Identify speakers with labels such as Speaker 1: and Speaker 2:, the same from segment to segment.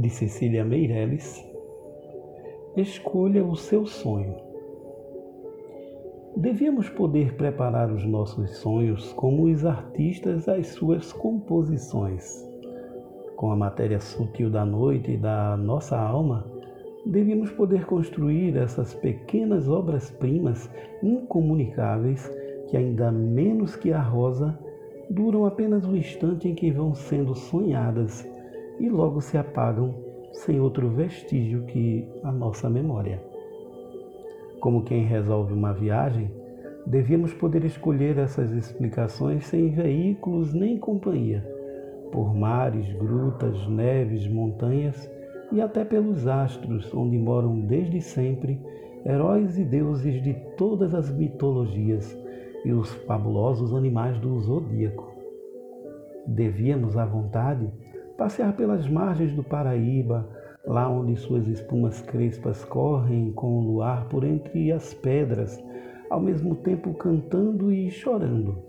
Speaker 1: de Cecília Meirelles, escolha o seu sonho. Devíamos poder preparar os nossos sonhos como os artistas as suas composições. Com a matéria sutil da noite e da nossa alma, devíamos poder construir essas pequenas obras-primas incomunicáveis que, ainda menos que a rosa, duram apenas o instante em que vão sendo sonhadas e logo se apagam sem outro vestígio que a nossa memória. Como quem resolve uma viagem, devíamos poder escolher essas explicações sem veículos nem companhia, por mares, grutas, neves, montanhas e até pelos astros, onde moram desde sempre heróis e deuses de todas as mitologias e os fabulosos animais do zodíaco. Devíamos, à vontade, passear pelas margens do Paraíba, lá onde suas espumas crespas correm com o luar por entre as pedras, ao mesmo tempo cantando e chorando.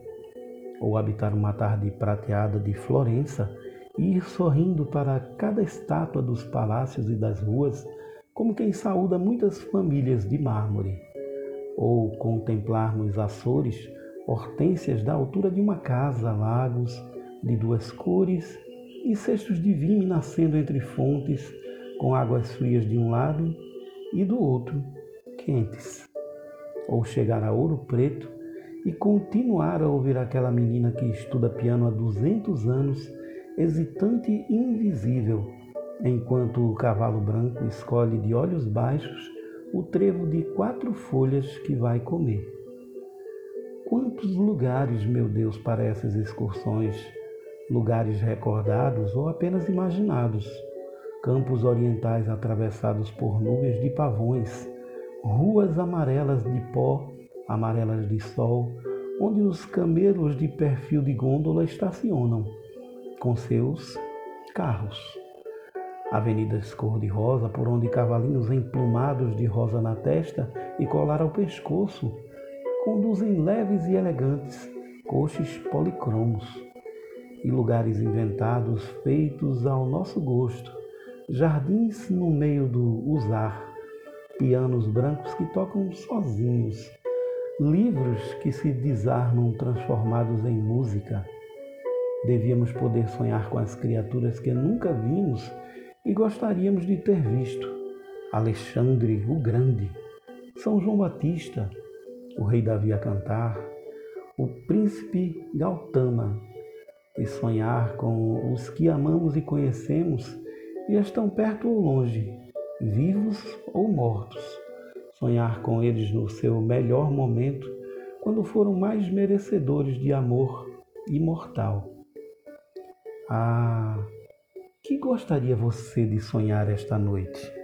Speaker 1: Ou habitar uma tarde prateada de Florença e ir sorrindo para cada estátua dos palácios e das ruas, como quem saúda muitas famílias de mármore. Ou contemplar nos Açores hortênsias da altura de uma casa, lagos de duas cores e cestos de vinho nascendo entre fontes, com águas frias de um lado e do outro quentes. Ou chegar a Ouro Preto e continuar a ouvir aquela menina que estuda piano há 200 anos, hesitante e invisível, enquanto o cavalo branco escolhe de olhos baixos o trevo de quatro folhas que vai comer. Quantos lugares, meu Deus, para essas excursões! Lugares recordados ou apenas imaginados, campos orientais atravessados por nuvens de pavões, ruas amarelas de pó, amarelas de sol, onde os camelos de perfil de gôndola estacionam com seus carros. Avenidas cor-de-rosa por onde cavalinhos emplumados de rosa na testa e colar ao pescoço conduzem leves e elegantes coches policromos e lugares inventados feitos ao nosso gosto, jardins no meio do usar, pianos brancos que tocam sozinhos, livros que se desarmam transformados em música. Devíamos poder sonhar com as criaturas que nunca vimos e gostaríamos de ter visto. Alexandre o Grande, São João Batista, o rei Davi a cantar, o príncipe Gautama, e sonhar com os que amamos e conhecemos e estão perto ou longe, vivos ou mortos. Sonhar com eles no seu melhor momento, quando foram mais merecedores de amor imortal. Ah, que gostaria você de sonhar esta noite?